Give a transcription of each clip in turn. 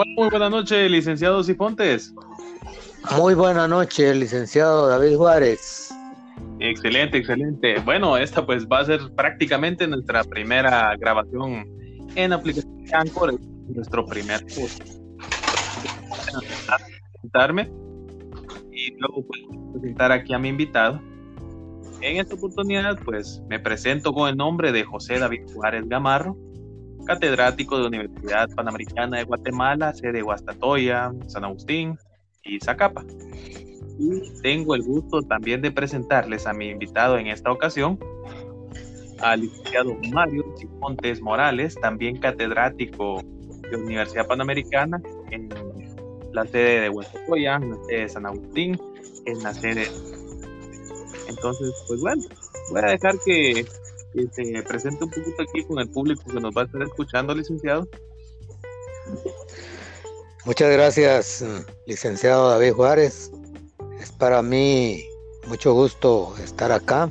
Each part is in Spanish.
Hola, muy buenas noches, licenciado Cifontes. Muy buena noche, licenciado David Juárez. Excelente, excelente. Bueno, esta pues va a ser prácticamente nuestra primera grabación en aplicación Anchor, nuestro primer post. Presentarme y luego pues, presentar aquí a mi invitado. En esta oportunidad pues me presento con el nombre de José David Juárez Gamarro, catedrático de Universidad Panamericana de Guatemala, sede Guastatoya, San Agustín y Zacapa. Y tengo el gusto también de presentarles a mi invitado en esta ocasión, al licenciado Mario Montes Morales, también catedrático de Universidad Panamericana en la sede de Guastatoya, en la sede de San Agustín, en la sede. Entonces, pues bueno, voy a dejar que que se presente un poquito aquí con el público que nos va a estar escuchando, licenciado. Muchas gracias, licenciado David Juárez. Es para mí mucho gusto estar acá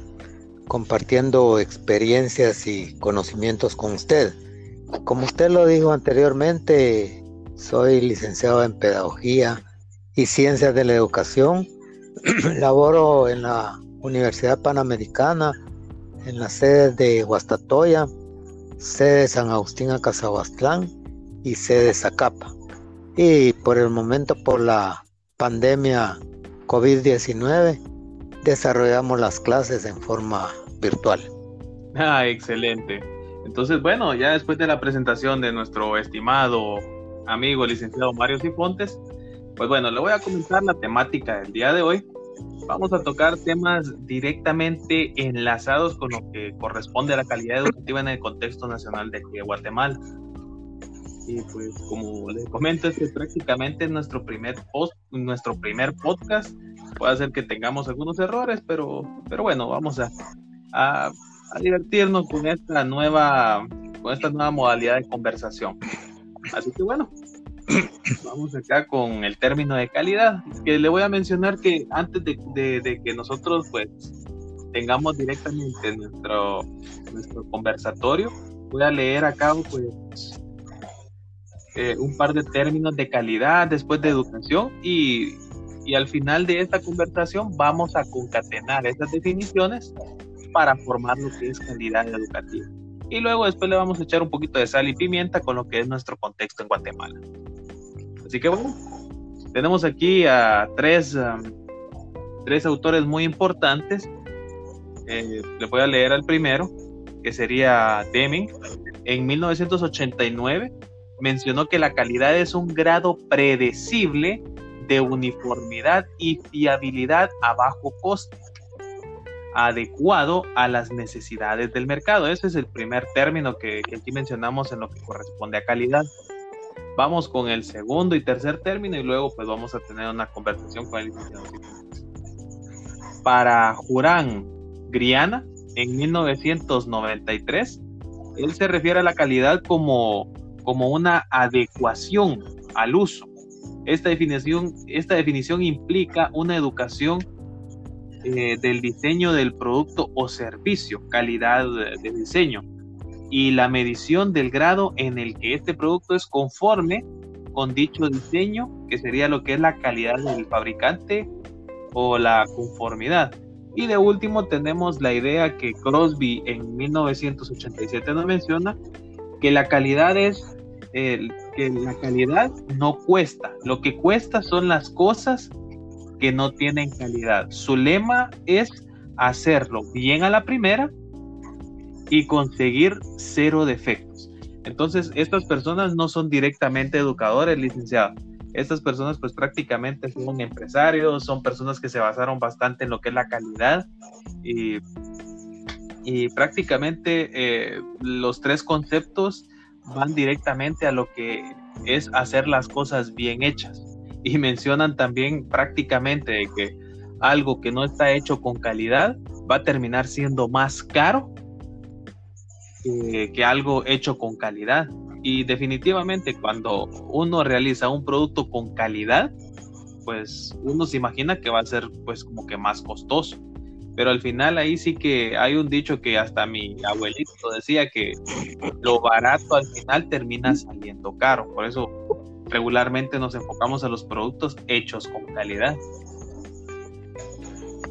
compartiendo experiencias y conocimientos con usted. Como usted lo dijo anteriormente, soy licenciado en Pedagogía y Ciencias de la Educación. Laboro en la Universidad Panamericana en las sedes de Guastatoya, sede de San Agustín a Cazahuastlán y sede de Zacapa. Y por el momento, por la pandemia COVID-19, desarrollamos las clases en forma virtual. Ah, excelente. Entonces, bueno, ya después de la presentación de nuestro estimado amigo licenciado Mario Cifontes, pues bueno, le voy a comentar la temática del día de hoy, vamos a tocar temas directamente enlazados con lo que corresponde a la calidad educativa en el contexto nacional de, Guatemala. Y pues como les comento, es prácticamente nuestro primer post, nuestro primer podcast. Puede ser que tengamos algunos errores, pero, pero bueno, vamos a, a, a divertirnos con esta nueva, con esta nueva modalidad de conversación. Así que bueno, Vamos acá con el término de calidad, que le voy a mencionar que antes de, que nosotros pues tengamos directamente nuestro, nuestro conversatorio, voy a leer acá pues eh, un par de términos de calidad después de educación y, y al final de esta conversación vamos a concatenar esas definiciones para formar lo que es calidad educativa. Y luego después le vamos a echar un poquito de sal y pimienta con lo que es nuestro contexto en Guatemala. Así que bueno, tenemos aquí a tres, um, tres autores muy importantes. Eh, le voy a leer al primero, que sería Deming. En 1989 mencionó que la calidad es un grado predecible de uniformidad y fiabilidad a bajo coste, adecuado a las necesidades del mercado. Ese es el primer término que, que aquí mencionamos en lo que corresponde a calidad. Vamos con el segundo y tercer término y luego pues vamos a tener una conversación con el. Para Jurán Griana, en 1993, él se refiere a la calidad como, como una adecuación al uso. Esta definición, esta definición implica una educación eh, del diseño del producto o servicio, calidad de diseño, y la medición del grado en el que este producto es conforme con dicho diseño, que sería lo que es la calidad del fabricante o la conformidad. Y de último tenemos la idea que Crosby en 1987 nos menciona, que la calidad es que la calidad no cuesta, lo que cuesta son las cosas que no tienen calidad. Su lema es hacerlo bien a la primera y conseguir cero defectos. Entonces, estas personas no son directamente educadores, licenciados. Estas personas pues prácticamente son empresarios, son personas que se basaron bastante en lo que es la calidad y, y prácticamente eh, los tres conceptos van directamente a lo que es hacer las cosas bien hechas. Y mencionan también prácticamente que algo que no está hecho con calidad va a terminar siendo más caro que, algo hecho con calidad. Y definitivamente cuando uno realiza un producto con calidad, pues uno se imagina que va a ser pues como que más costoso. Pero al final ahí sí que hay un dicho que hasta mi abuelito decía que lo barato al final termina saliendo caro. Por eso regularmente nos enfocamos a los productos hechos con calidad.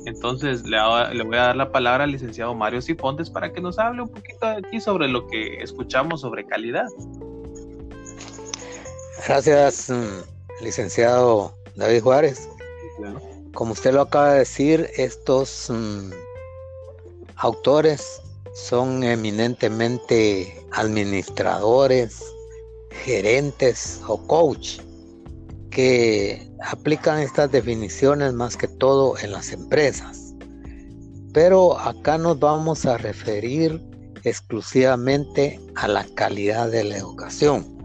Entonces le, voy a dar la palabra al licenciado Mario Cifontes para que nos hable un poquito aquí sobre lo que escuchamos sobre calidad. Gracias, mm, licenciado David Juárez. Como usted lo acaba de decir, estos mm, autores son eminentemente administradores, gerentes o coach que aplican estas definiciones más que todo en las empresas. Pero acá nos vamos a referir exclusivamente a la calidad de la educación.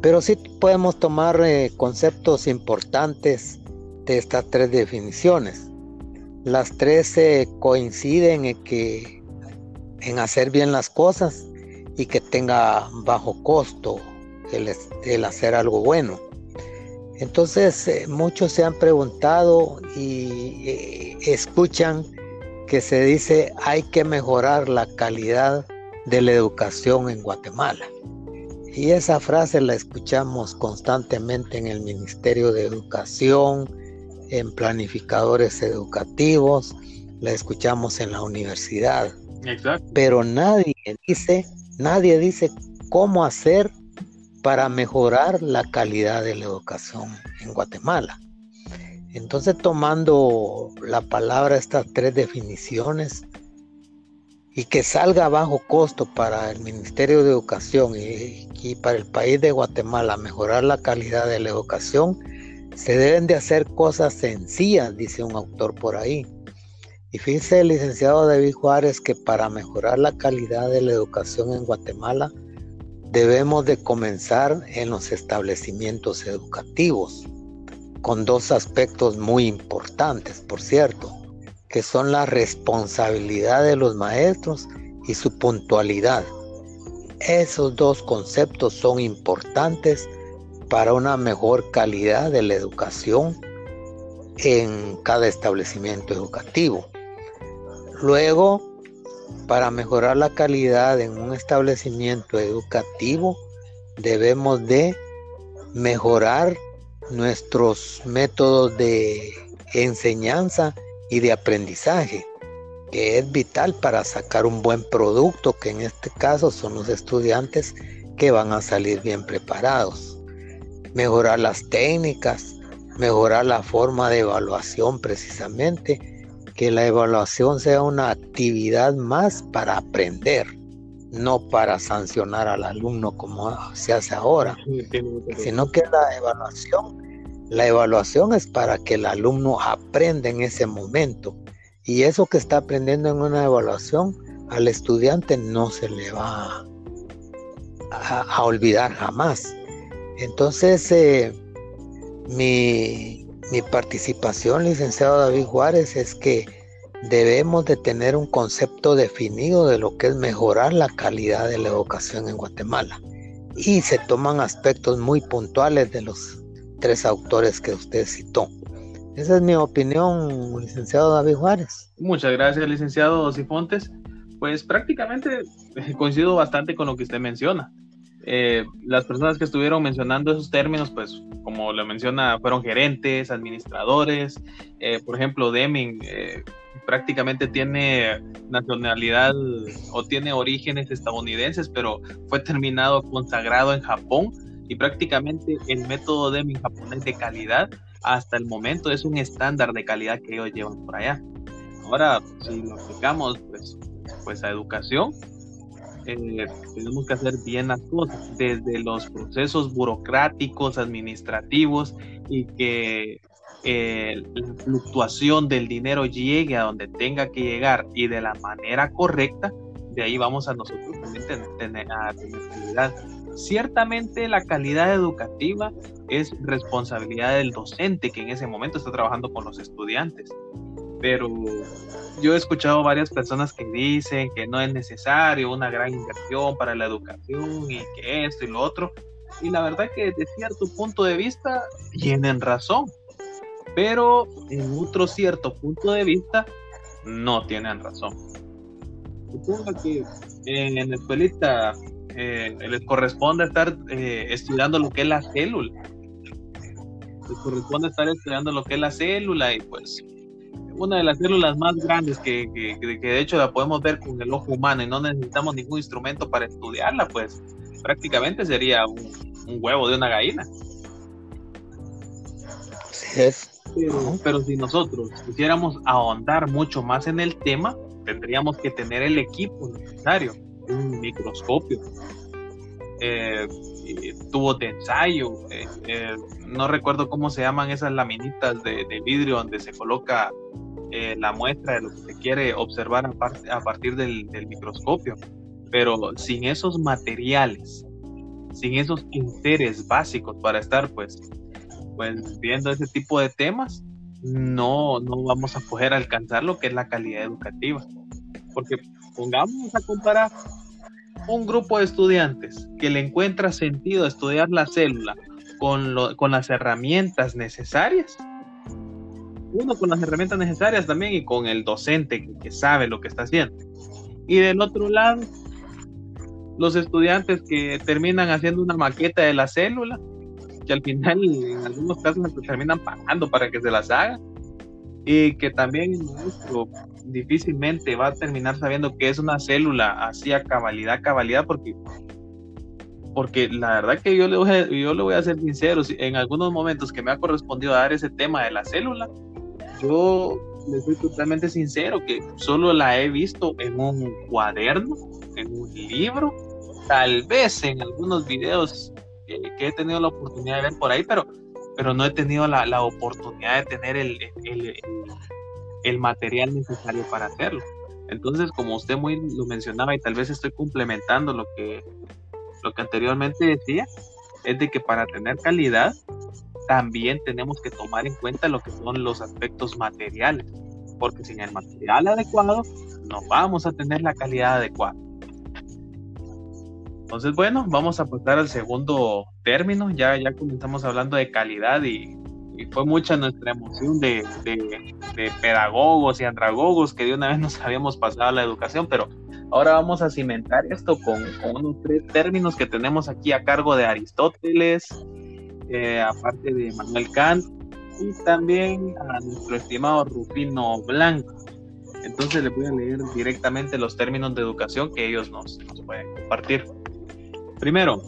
Pero sí podemos tomar eh, conceptos importantes de estas tres definiciones. Las tres coinciden en que en hacer bien las cosas tenga bajo costo el, hacer algo bueno. Entonces eh, muchos se han preguntado y eh, escuchan que se dice hay que mejorar la calidad de la educación en Guatemala. Y esa frase la escuchamos constantemente en el Ministerio de Educación, en planificadores educativos, la escuchamos en la universidad. Pero nadie dice, nadie dice cómo hacer para mejorar la calidad de la educación en Guatemala. Entonces, tomando la palabra, estas tres definiciones, y que salga a bajo costo para el Ministerio de Educación y, para el país de Guatemala mejorar la calidad de la educación, se deben de hacer cosas sencillas, dice un autor por ahí. Y fíjese el licenciado David Juárez que para mejorar la calidad de la educación en Guatemala debemos de comenzar en los establecimientos educativos, con dos aspectos muy importantes, por cierto que son la responsabilidad de los maestros y su puntualidad. Esos dos conceptos son importantes para una mejor calidad de la educación en cada establecimiento educativo. Luego, para mejorar la calidad en un establecimiento educativo, debemos de mejorar nuestros métodos de enseñanza y de aprendizaje, que es vital para sacar un buen producto, que en este caso son los estudiantes que van a salir bien preparados. Mejorar las técnicas, mejorar la forma de evaluación precisamente, que la evaluación sea una actividad más para aprender, no para sancionar al alumno como se hace ahora, sino que la evaluación la evaluación es para que el alumno aprenda en ese momento y eso que está aprendiendo en una evaluación al estudiante no se le va a, olvidar jamás. Entonces, eh, mi, mi participación, licenciado David Juárez, es que debemos de tener un concepto definido de lo que es mejorar la calidad de la educación en Guatemala. Y se toman aspectos muy puntuales de los tres autores que usted citó. Esa es mi opinión, licenciado David Juárez. Muchas gracias, licenciado Sifontes. Pues prácticamente eh, coincido bastante con lo que usted menciona. Eh, las personas que estuvieron mencionando esos términos, pues como lo menciona, fueron gerentes, administradores. Eh, por ejemplo, Deming prácticamente tiene nacionalidad o tiene orígenes estadounidenses, pero fue terminado consagrado en Japón y prácticamente el método de mi japonés de calidad hasta el momento es un estándar de calidad que ellos llevan por allá. Ahora, si lo aplicamos pues, pues a educación, eh, tenemos que hacer bien las cosas, desde los procesos burocráticos, administrativos y que eh, la fluctuación del dinero llegue a donde tenga que llegar y de la manera correcta, de ahí vamos a nosotros también tener, calidad. Ciertamente la calidad educativa es responsabilidad del docente que en ese momento está trabajando con los estudiantes. Pero yo he escuchado varias personas que dicen que no es necesario una gran inversión para la educación y que esto y lo otro. Y la verdad que desde cierto punto de vista tienen razón. Pero en otro cierto punto de vista no tienen razón. Supongo que en la escuelita eh, les corresponde estar eh, estudiando lo que es la célula. Les corresponde estar estudiando lo que es la célula y pues una de las células más grandes que, que, de hecho la podemos ver con el ojo humano y no necesitamos ningún instrumento para estudiarla, pues prácticamente sería un, un huevo de una gallina. Sí es. Pero, si nosotros quisiéramos ahondar mucho más en el tema, tendríamos que tener el equipo necesario, un microscopio, eh, de ensayo, eh, eh, no recuerdo cómo se llaman esas laminitas de, vidrio donde se coloca eh, la muestra de lo que se quiere observar a, partir del, microscopio, pero sin esos materiales, sin esos enseres básicos para estar pues pues viendo ese tipo de temas, no, no vamos a poder alcanzar lo que es la calidad educativa. Porque pongamos a comparar un grupo de estudiantes que le encuentra sentido estudiar la célula con, con las herramientas necesarias. Uno con las herramientas necesarias también y con el docente que, sabe lo que está haciendo. Y del otro lado, los estudiantes que terminan haciendo una maqueta de la célula que al final en algunos casos terminan pagando para que se las haga y que también difícilmente va a terminar sabiendo que es una célula así a cabalidad, cabalidad, porque porque la verdad que yo le voy a, yo le voy a ser sincero, en algunos momentos que me ha correspondido dar ese tema de la célula, yo le soy totalmente sincero que solo la he visto en un cuaderno, en un libro, tal vez en algunos videos que, he tenido la oportunidad de ver por ahí, pero, pero no he tenido la, la oportunidad de tener el, el, el, material necesario para hacerlo. Entonces, como usted muy lo mencionaba y tal vez estoy complementando lo que, lo que anteriormente decía, es de que para tener calidad también tenemos que tomar en cuenta lo que son los aspectos materiales, porque sin el material adecuado no vamos a tener la calidad adecuada. Entonces, bueno, vamos a pasar al segundo término. Ya, ya comenzamos hablando de calidad y, fue mucha nuestra emoción de, pedagogos y andragogos que de una vez nos habíamos pasado a la educación, pero ahora vamos a cimentar esto con, unos tres términos que tenemos aquí a cargo de Aristóteles, eh, aparte de Manuel Kant y también a nuestro estimado Rufino Blanco. Entonces le voy a leer directamente los términos de educación que ellos nos, nos pueden compartir. Primero,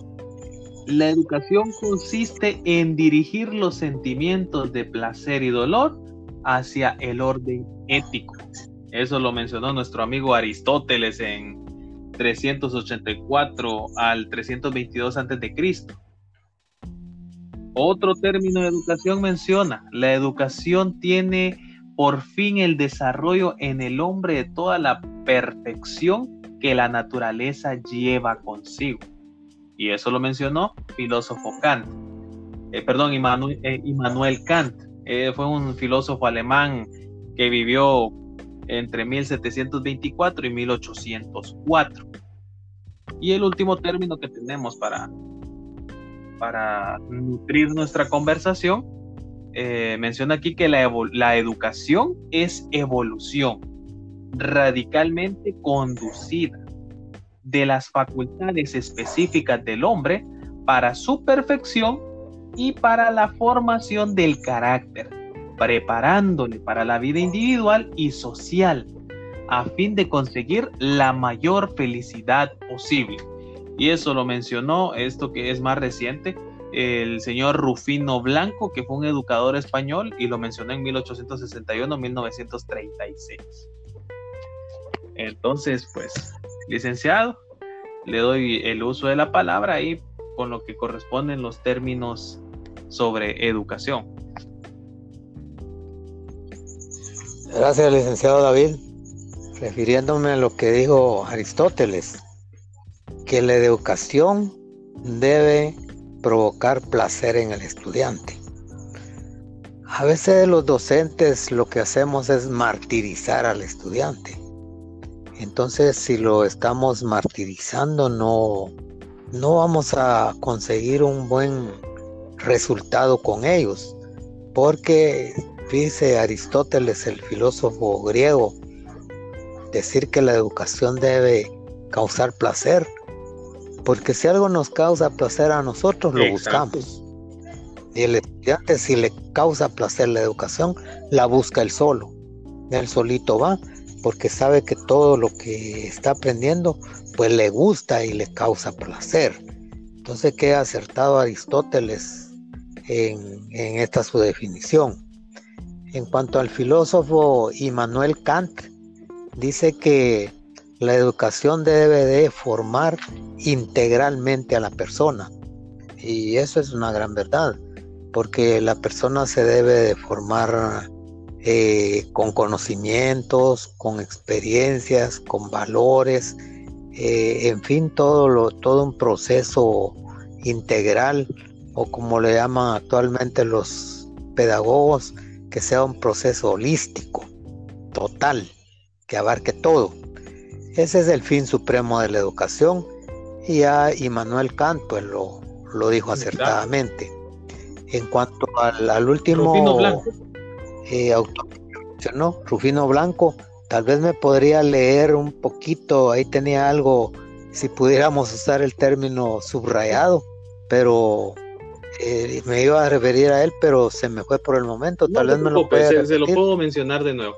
la educación consiste en dirigir los sentimientos de placer y dolor hacia el orden ético. Eso lo mencionó nuestro amigo Aristóteles en 384 al 322 a.C. Otro término de educación menciona, la educación tiene por fin el desarrollo en el hombre de toda la perfección que la naturaleza lleva consigo y eso lo mencionó filósofo Kant, eh, perdón, eh, Immanuel, Kant, eh, fue un filósofo alemán que vivió entre 1724 y 1804. Y el último término que tenemos para, para nutrir nuestra conversación, menciona aquí que la, la educación es evolución radicalmente conducida de las facultades específicas del hombre para su perfección y para la formación del carácter, preparándole para la vida individual y social, a fin de conseguir la mayor felicidad posible. Y eso lo mencionó, esto que es más reciente, el señor Rufino Blanco, que fue un educador español y lo mencionó en 1861-1936. Entonces, pues, licenciado, le doy el uso de la palabra y con lo que corresponden los términos sobre educación. Gracias, licenciado David. Refiriéndome a lo que dijo Aristóteles, que la educación debe provocar placer en el estudiante. A veces los docentes lo que hacemos es martirizar al estudiante entonces, si lo estamos martirizando, no, no vamos a conseguir un buen resultado con ellos, porque dice Aristóteles, el filósofo griego, decir que la educación debe causar placer. Porque si algo nos causa placer a nosotros, lo buscamos. Y el estudiante, si le causa placer la educación, la busca él solo. Él solito va, porque sabe que todo lo que está aprendiendo, pues le gusta y le causa placer. Entonces queda acertado Aristóteles en, en esta su definición. En cuanto al filósofo Immanuel Kant, dice que la educación debe de formar integralmente a la persona. Y eso es una gran verdad, porque la persona se debe de formar eh, con conocimientos, con experiencias, con valores, eh, en fin, todo, lo, todo un proceso integral o como le llaman actualmente los pedagogos, que sea un proceso holístico, total, que abarque todo. Ese es el fin supremo de la educación y ya Immanuel Kant pues lo, lo dijo acertadamente. En cuanto al, último Blanco. Eh, autor Rufino Blanco, tal vez me podría leer un poquito, ahí tenía algo, si pudiéramos usar el término subrayado, pero eh, me iba a referir a él, pero se me fue por el momento. Tal vez me lo pueda se, lo puedo mencionar de nuevo.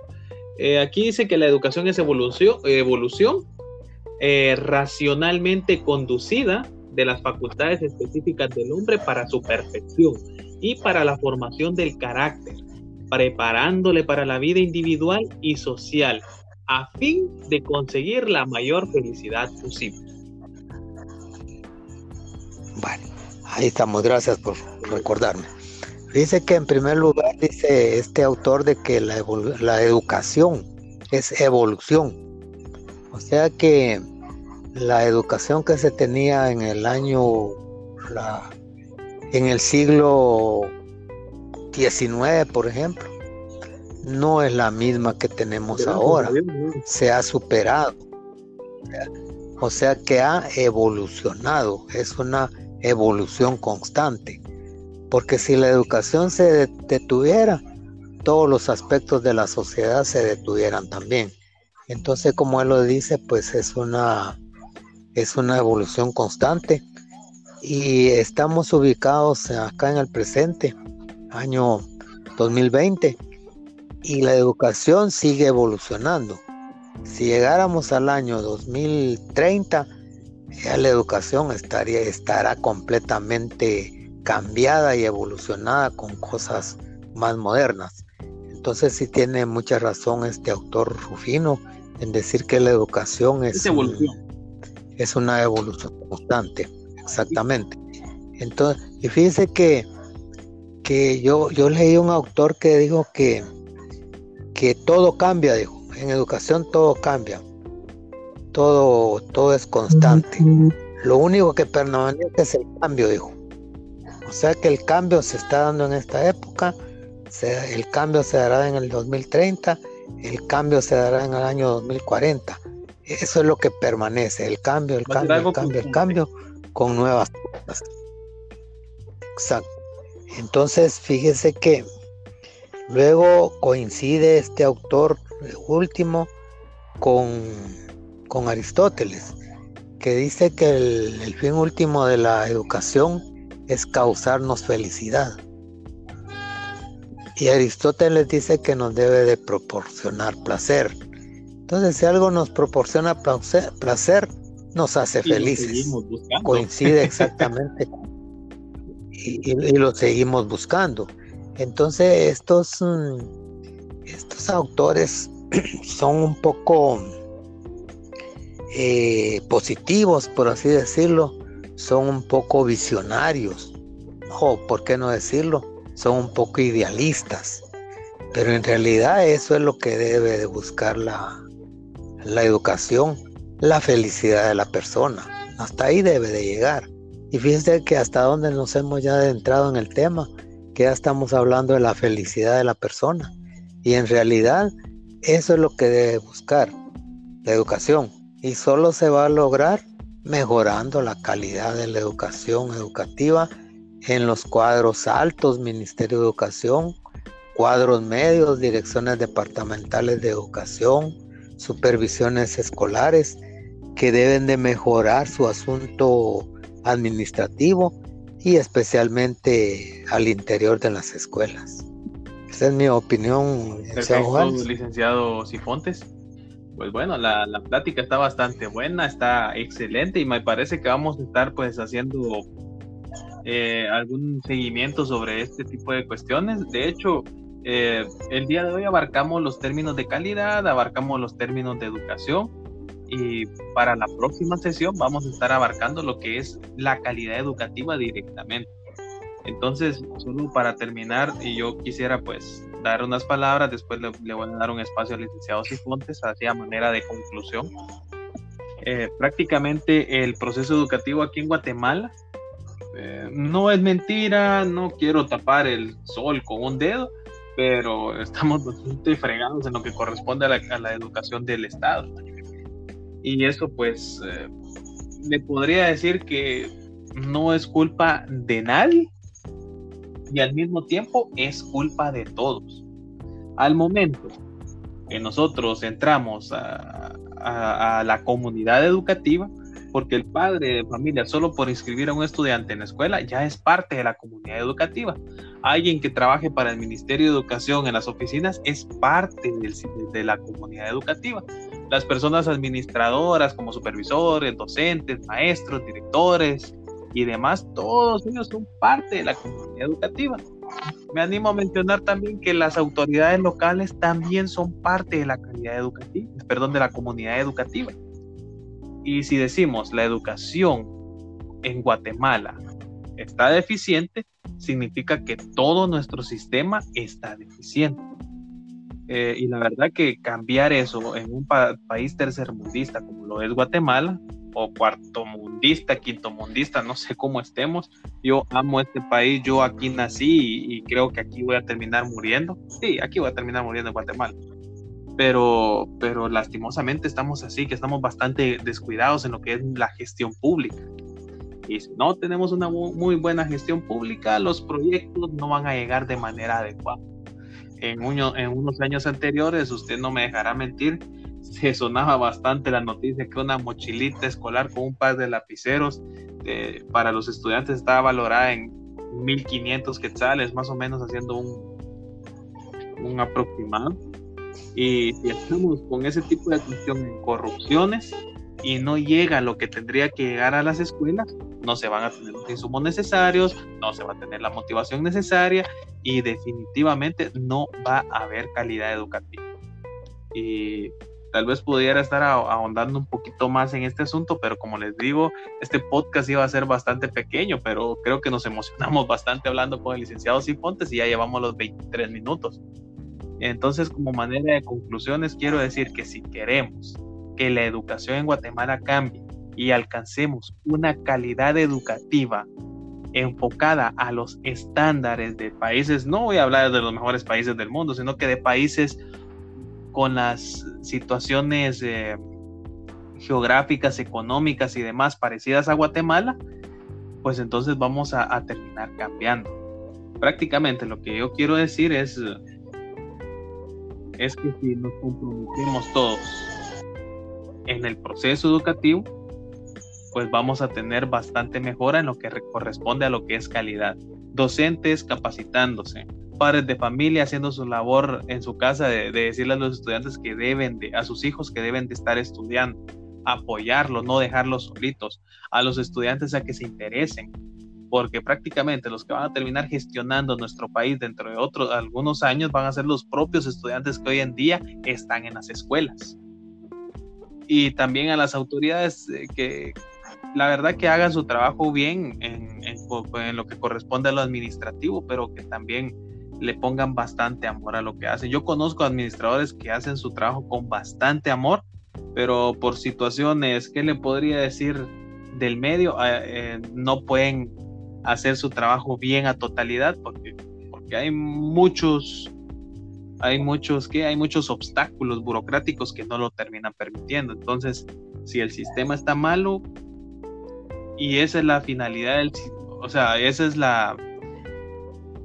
Eh, aquí dice que la educación es evolución, evolución eh, racionalmente conducida de las facultades específicas del hombre para su perfección y para la formación del carácter, preparándole para la vida individual y social a fin de conseguir la mayor felicidad posible. Bueno. Ahí estamos, gracias por recordarme. Dice que en primer lugar dice este autor de que la, educación es evolución. O sea que la educación que se tenía en el año, en el siglo XIX, por ejemplo, no es la misma que tenemos ahora. Se ha superado. O sea que ha evolucionado. Es una evolución constante. Porque si la educación se detuviera, todos los aspectos de la sociedad se detuvieran también. Entonces, como él lo dice, pues es una, es una evolución constante. Y estamos ubicados acá en el presente, año 2020, y la educación sigue evolucionando. Si llegáramos al año 2030, ya la educación estaría, estará completamente cambiada y evolucionada con cosas más modernas. Entonces sí tiene mucha razón este autor Rufino en decir que la educación es, es una evolución constante, exactamente. Entonces, y fíjense que, que yo, yo leí un autor que dijo que, que todo cambia, dijo, en educación todo cambia todo, todo es constante. Lo único que permanece es el cambio, dijo. O sea que el cambio se está dando en esta época, el cambio se dará en el 2030, el cambio se dará en el año 2040. Eso es lo que permanece, el cambio, el cambio, el cambio, el cambio, con nuevas cosas. Exacto. Entonces, fíjese que luego coincide este autor último con con Aristóteles, que dice que el, fin último de la educación es causarnos felicidad. Y Aristóteles dice que nos debe de proporcionar placer. Entonces, si algo nos proporciona placer, nos hace felices. Coincide exactamente. Y, lo seguimos buscando. Entonces, estos, mm, estos autores son un poco eh, positivos, por así decirlo, son un poco visionarios, o por qué no decirlo, son un poco idealistas. Pero en realidad eso es lo que debe de buscar la, la educación, la felicidad de la persona. Hasta ahí debe de llegar. Y fíjense que hasta donde nos hemos ya adentrado en el tema, que ya estamos hablando de la felicidad de la persona. Y en realidad eso es lo que debe buscar, la educación y solo se va a lograr mejorando la calidad de la educación educativa en los cuadros altos, Ministerio de Educación, cuadros medios, direcciones departamentales de educación, supervisiones escolares que deben de mejorar su asunto administrativo y especialmente al interior de las escuelas. Esa es mi opinión, licenciado Sifontes. Pues bueno, la, la, plática está bastante buena, está excelente y me parece que vamos a estar pues haciendo eh, algún seguimiento sobre este tipo de cuestiones. De hecho, eh, el día de hoy abarcamos los términos de calidad, abarcamos los términos de educación y para la próxima sesión vamos a estar abarcando lo que es la calidad educativa directamente. Entonces, solo para terminar, y yo quisiera pues dar unas palabras, después le, voy a dar un espacio al licenciado Cifontes, hacia manera de conclusión. Eh, prácticamente el proceso educativo aquí en Guatemala eh, no es mentira, no quiero tapar el sol con un dedo, pero estamos bastante fregados en lo que corresponde a la, educación del Estado. Y eso pues eh, le podría decir que no es culpa de nadie, y al mismo tiempo es culpa de todos. Al momento que nosotros entramos a, la comunidad educativa, porque el padre de familia solo por inscribir a un estudiante en la escuela ya es parte de la comunidad educativa. Alguien que trabaje para el Ministerio de Educación en las oficinas es parte de la comunidad educativa. Las personas administradoras como supervisores, docentes, maestros, directores, y demás, todos ellos son parte de la comunidad educativa. Me animo a mencionar también que las autoridades locales también son parte de la calidad educativa, perdón, de la comunidad educativa. Y si decimos la educación en Guatemala está deficiente, significa que todo nuestro sistema está deficiente. Eh, y la verdad que cambiar eso en un país tercermundista como lo es Guatemala, o cuarto mundista, quinto mundista, no sé cómo estemos. Yo amo este país, yo aquí nací y, creo que aquí voy a terminar muriendo. Sí, aquí voy a terminar muriendo en Guatemala. Pero, pero lastimosamente estamos así, que estamos bastante descuidados en lo que es la gestión pública. Y si no tenemos una muy buena gestión pública, los proyectos no van a llegar de manera adecuada. En, en unos años anteriores, usted no me dejará mentir, se sonaba bastante la noticia que una mochilita escolar con un par de lapiceros eh, para los estudiantes estaba valorada en 1500 quetzales, más o menos haciendo un, un aproximado. Y si estamos con ese tipo de cuestión corrupciones y no llega lo que tendría que llegar a las escuelas, no se van a tener los insumos necesarios, no se va a tener la motivación necesaria y definitivamente no va a haber calidad educativa. Y tal vez pudiera estar ahondando un poquito más en este asunto, pero como les digo, este podcast iba a ser bastante pequeño, pero creo que nos emocionamos bastante hablando con el licenciado Cipontes y ya llevamos los 23 minutos. Entonces, como manera de conclusiones, quiero decir que si queremos que la educación en Guatemala cambie y alcancemos una calidad educativa enfocada a los estándares de países, no voy a hablar de los mejores países del mundo, sino que de países con las situaciones eh, geográficas, económicas y demás parecidas a Guatemala, pues entonces vamos a, terminar cambiando. Prácticamente lo que yo quiero decir es, es que si nos comprometemos todos en el proceso educativo, pues vamos a tener bastante mejora en lo que corresponde a lo que es calidad. Docentes capacitándose, padres de familia haciendo su labor en su casa de, decirle a los estudiantes que deben de, a sus hijos que deben de estar estudiando, apoyarlos, no dejarlos solitos, a los estudiantes a que se interesen, porque prácticamente los que van a terminar gestionando nuestro país dentro de otros algunos años van a ser los propios estudiantes que hoy en día están en las escuelas. Y también a las autoridades eh, que la verdad que hagan su trabajo bien en, en, lo que corresponde a lo administrativo, pero que también le pongan bastante amor a lo que hacen. Yo conozco administradores que hacen su trabajo con bastante amor, pero por situaciones, ¿qué le podría decir del medio? Ah, eh, no pueden hacer su trabajo bien a totalidad porque, porque hay muchos, hay muchos, ¿qué? Hay muchos obstáculos burocráticos que no lo terminan permitiendo. Entonces, si el sistema está malo, y esa es la finalidad del, o sea, esa es la,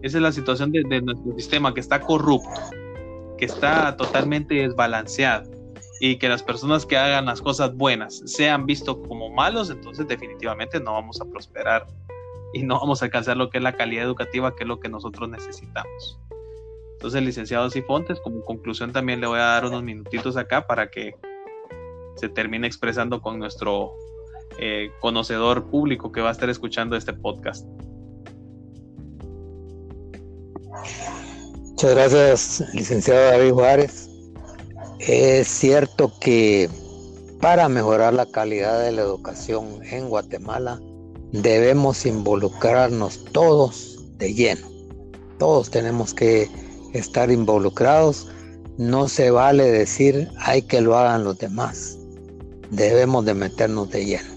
esa es la situación de, nuestro sistema que está corrupto, que está totalmente desbalanceado y que las personas que hagan las cosas buenas sean vistos como malos, entonces definitivamente no vamos a prosperar y no vamos a alcanzar lo que es la calidad educativa, que es lo que nosotros necesitamos. Entonces, licenciado Sifontes, como conclusión también le voy a dar unos minutitos acá para que se termine expresando con nuestro eh, conocedor público que va a estar escuchando este podcast. Muchas gracias, licenciado David Juárez. Es cierto que para mejorar la calidad de la educación en Guatemala debemos involucrarnos todos de lleno. Todos tenemos que estar involucrados. No se vale decir hay que lo hagan los demás. Debemos de meternos de lleno.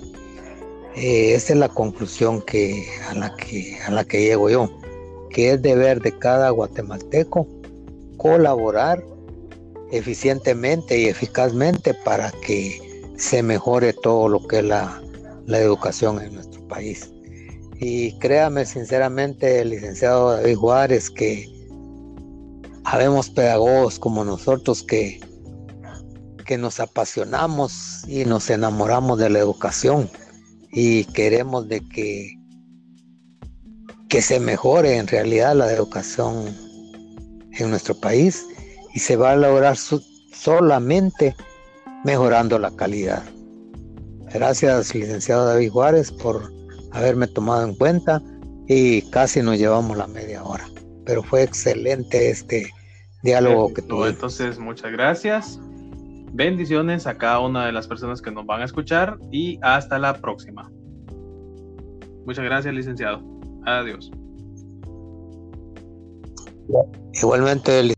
Eh, esa es la conclusión que, a, la que, a la que llego yo, que es deber de cada guatemalteco colaborar eficientemente y eficazmente para que se mejore todo lo que es la, educación en nuestro país. Y créame sinceramente, licenciado David Juárez, que habemos pedagogos como nosotros que, que nos apasionamos y nos enamoramos de la educación y queremos de que, que se mejore en realidad la educación en nuestro país y se va a lograr solamente mejorando la calidad. Gracias, licenciado David Juárez, por haberme tomado en cuenta y casi nos llevamos la media hora. Pero fue excelente este diálogo que tuve. Entonces, muchas gracias. Bendiciones a cada una de las personas que nos van a escuchar y hasta la próxima. Muchas gracias, licenciado. Adiós. Igualmente, licenciado.